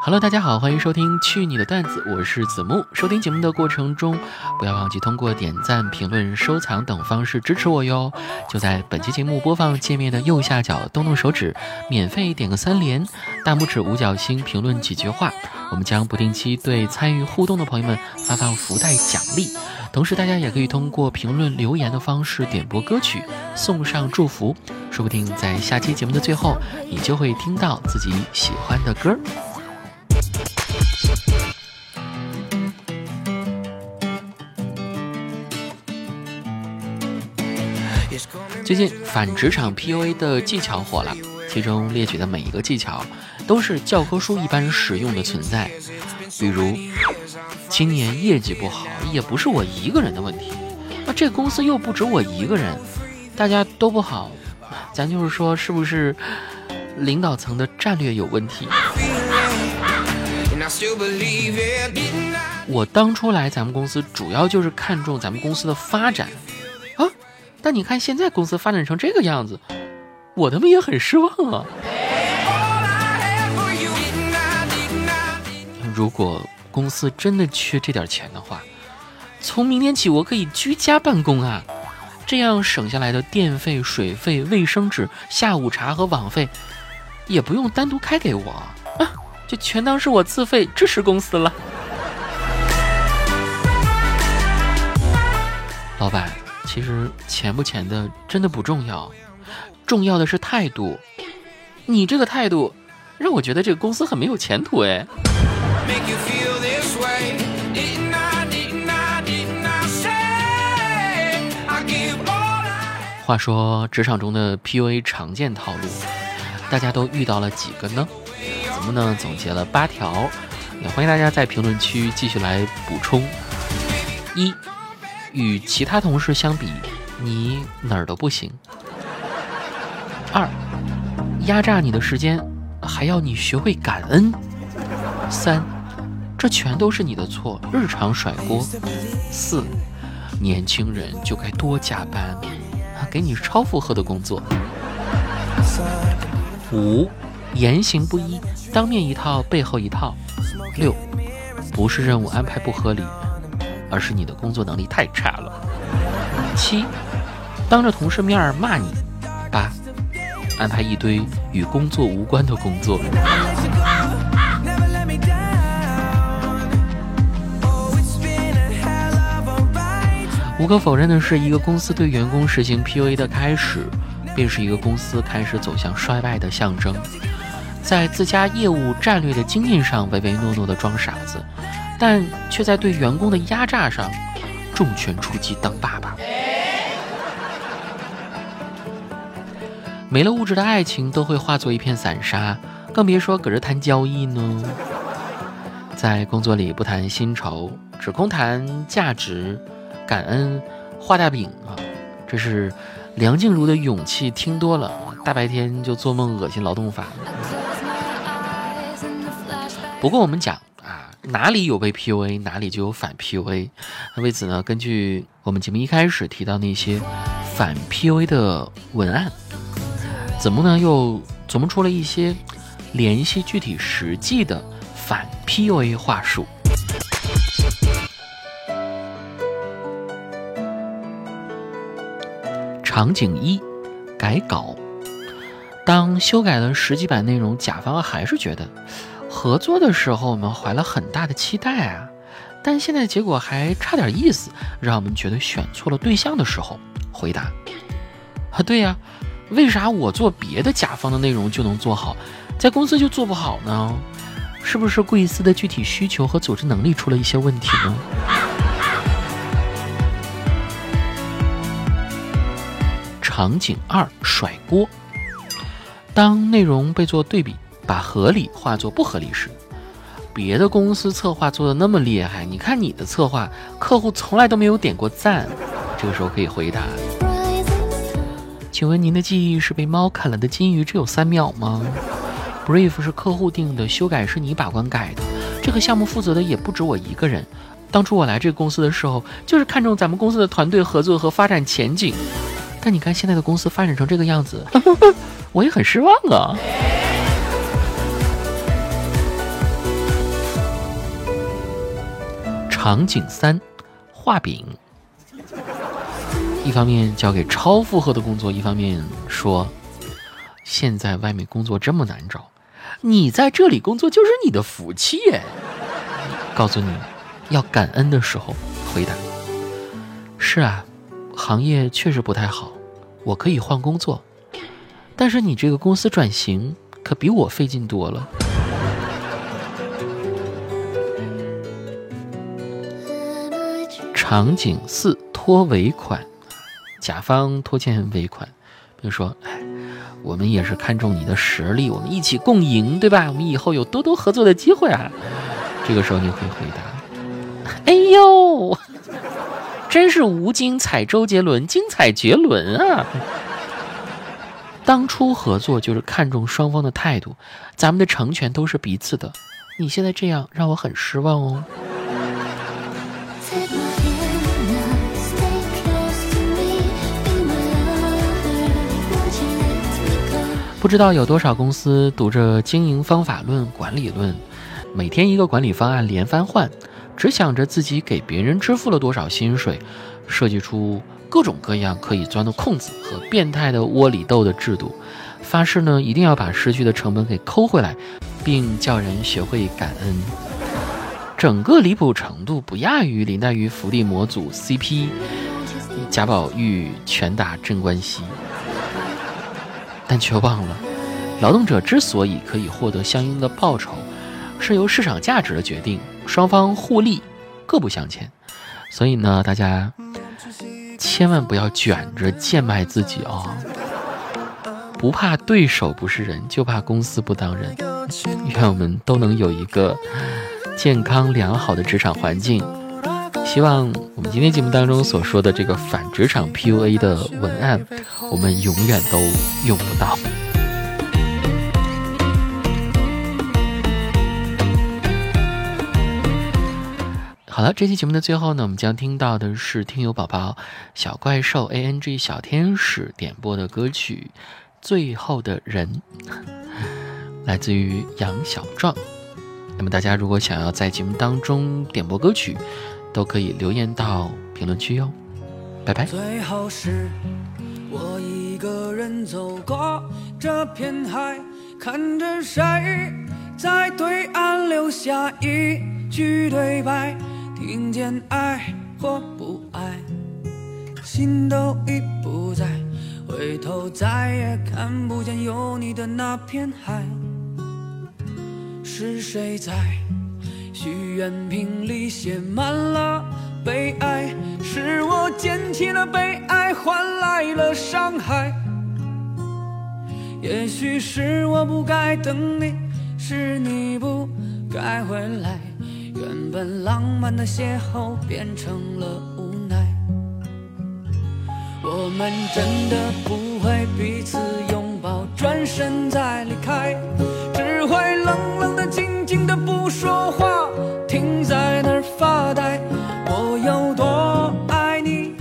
Hello，大家好，欢迎收听《去你的段子》，我是子木。收听节目的过程中，不要忘记通过点赞、评论、收藏等方式支持我哟。就在本期节目播放界面的右下角，动动手指，免费点个三连，大拇指、五角星评论几句话，我们将不定期对参与互动的朋友们发放福袋奖励。同时，大家也可以通过评论留言的方式点播歌曲，送上祝福。说不定在下期节目的最后，你就会听到自己喜欢的歌最近反职场 PUA 的技巧火了，其中列举的每一个技巧都是教科书一般实用的存在。比如，今年业绩不好也不是我一个人的问题，那这公司又不止我一个人，大家都不好，咱就是说是不是领导层的战略有问题？我当初来咱们公司主要就是看中咱们公司的发展啊。但你看，现在公司发展成这个样子，我他妈也很失望啊！如果公司真的缺这点钱的话，从明天起我可以居家办公啊，这样省下来的电费、水费、卫生纸、下午茶和网费，也不用单独开给我啊，就全当是我自费支持公司了。老板。其实钱不钱的真的不重要，重要的是态度。你这个态度让我觉得这个公司很没有前途哎。话说职场中的 PUA 常见套路，大家都遇到了几个呢？咱们呢总结了八条，也欢迎大家在评论区继续来补充。一。与其他同事相比，你哪儿都不行。二，压榨你的时间，还要你学会感恩。三，这全都是你的错，日常甩锅。四，年轻人就该多加班，给你超负荷的工作。五，言行不一，当面一套，背后一套。六，不是任务安排不合理。而是你的工作能力太差了。七，当着同事面骂你。八，安排一堆与工作无关的工作。无可否认的是，一个公司对员工实行 PUA 的开始，便是一个公司开始走向衰败的象征。在自家业务战略的经验上唯唯诺诺的装傻子。但却在对员工的压榨上重拳出击当爸爸，没了物质的爱情都会化作一片散沙，更别说搁这谈交易呢。在工作里不谈薪酬，只空谈价值、感恩、画大饼啊！这是梁静茹的勇气，听多了大白天就做梦恶心劳动法。不过我们讲。哪里有被 PUA，哪里就有反 PUA。那为此呢，根据我们节目一开始提到那些反 PUA 的文案，子木呢又琢磨出了一些联系具体实际的反 PUA 话术。场景一，改稿。当修改了十几版内容，甲方还是觉得。合作的时候，我们怀了很大的期待啊，但现在结果还差点意思，让我们觉得选错了对象的时候，回答：啊，对呀，为啥我做别的甲方的内容就能做好，在公司就做不好呢？是不是贵司的具体需求和组织能力出了一些问题呢？场景二：甩锅。当内容被做对比。把合理化作不合理时，别的公司策划做的那么厉害，你看你的策划，客户从来都没有点过赞。这个时候可以回答：请问您的记忆是被猫啃了的金鱼，只有三秒吗？Brief 是客户定的，修改是你把关改的，这个项目负责的也不止我一个人。当初我来这个公司的时候，就是看中咱们公司的团队合作和发展前景，但你看现在的公司发展成这个样子，我也很失望啊。场景三，画饼。一方面交给超负荷的工作，一方面说，现在外面工作这么难找，你在这里工作就是你的福气耶。告诉你，要感恩的时候回答：是啊，行业确实不太好，我可以换工作，但是你这个公司转型可比我费劲多了。场景四，拖尾款。甲方拖欠尾款，比如说，哎，我们也是看中你的实力，我们一起共赢，对吧？我们以后有多多合作的机会啊。这个时候你会回答：哎呦，真是无精彩周杰伦，精彩绝伦啊！当初合作就是看重双方的态度，咱们的成全都是彼此的。你现在这样让我很失望哦。不知道有多少公司读着经营方法论、管理论，每天一个管理方案连番换，只想着自己给别人支付了多少薪水，设计出各种各样可以钻的空子和变态的窝里斗的制度，发誓呢一定要把失去的成本给抠回来，并叫人学会感恩。整个离谱程度不亚于林黛玉伏地魔组 CP，贾宝玉拳打镇关西。但却忘了，劳动者之所以可以获得相应的报酬，是由市场价值的决定，双方互利，各不相欠。所以呢，大家千万不要卷着贱卖自己哦！不怕对手不是人，就怕公司不当人。愿我们都能有一个健康良好的职场环境。希望我们今天节目当中所说的这个反职场 PUA 的文案，我们永远都用不到。好了，这期节目的最后呢，我们将听到的是听友宝宝小怪兽 ANG 小天使点播的歌曲《最后的人》，来自于杨小壮。那么大家如果想要在节目当中点播歌曲，都可以留言到评论区哟，拜拜。最后是我一个人走过这片海，看着谁在对岸留下一句对白，听见爱或不爱，心都已不在，回头再也看不见有你的那片海，是谁在？许愿瓶里写满了悲哀，是我捡起了悲哀，换来了伤害。也许是我不该等你，是你不该回来，原本浪漫的邂逅变成了无奈。我们真的不会彼此拥抱，转身再离开，只会冷冷的、静静的不说话。停在那儿发呆，我有多爱你，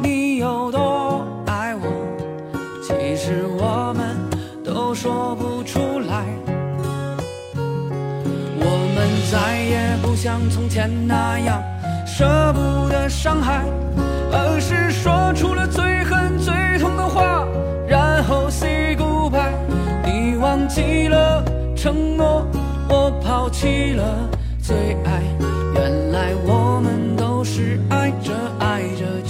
你有多爱我，其实我们都说不出来。我们再也不像从前那样舍不得伤害，而是说出了最狠最痛的话，然后 say goodbye。你忘记了承诺，我抛弃了。最爱，原来我们都是爱着爱着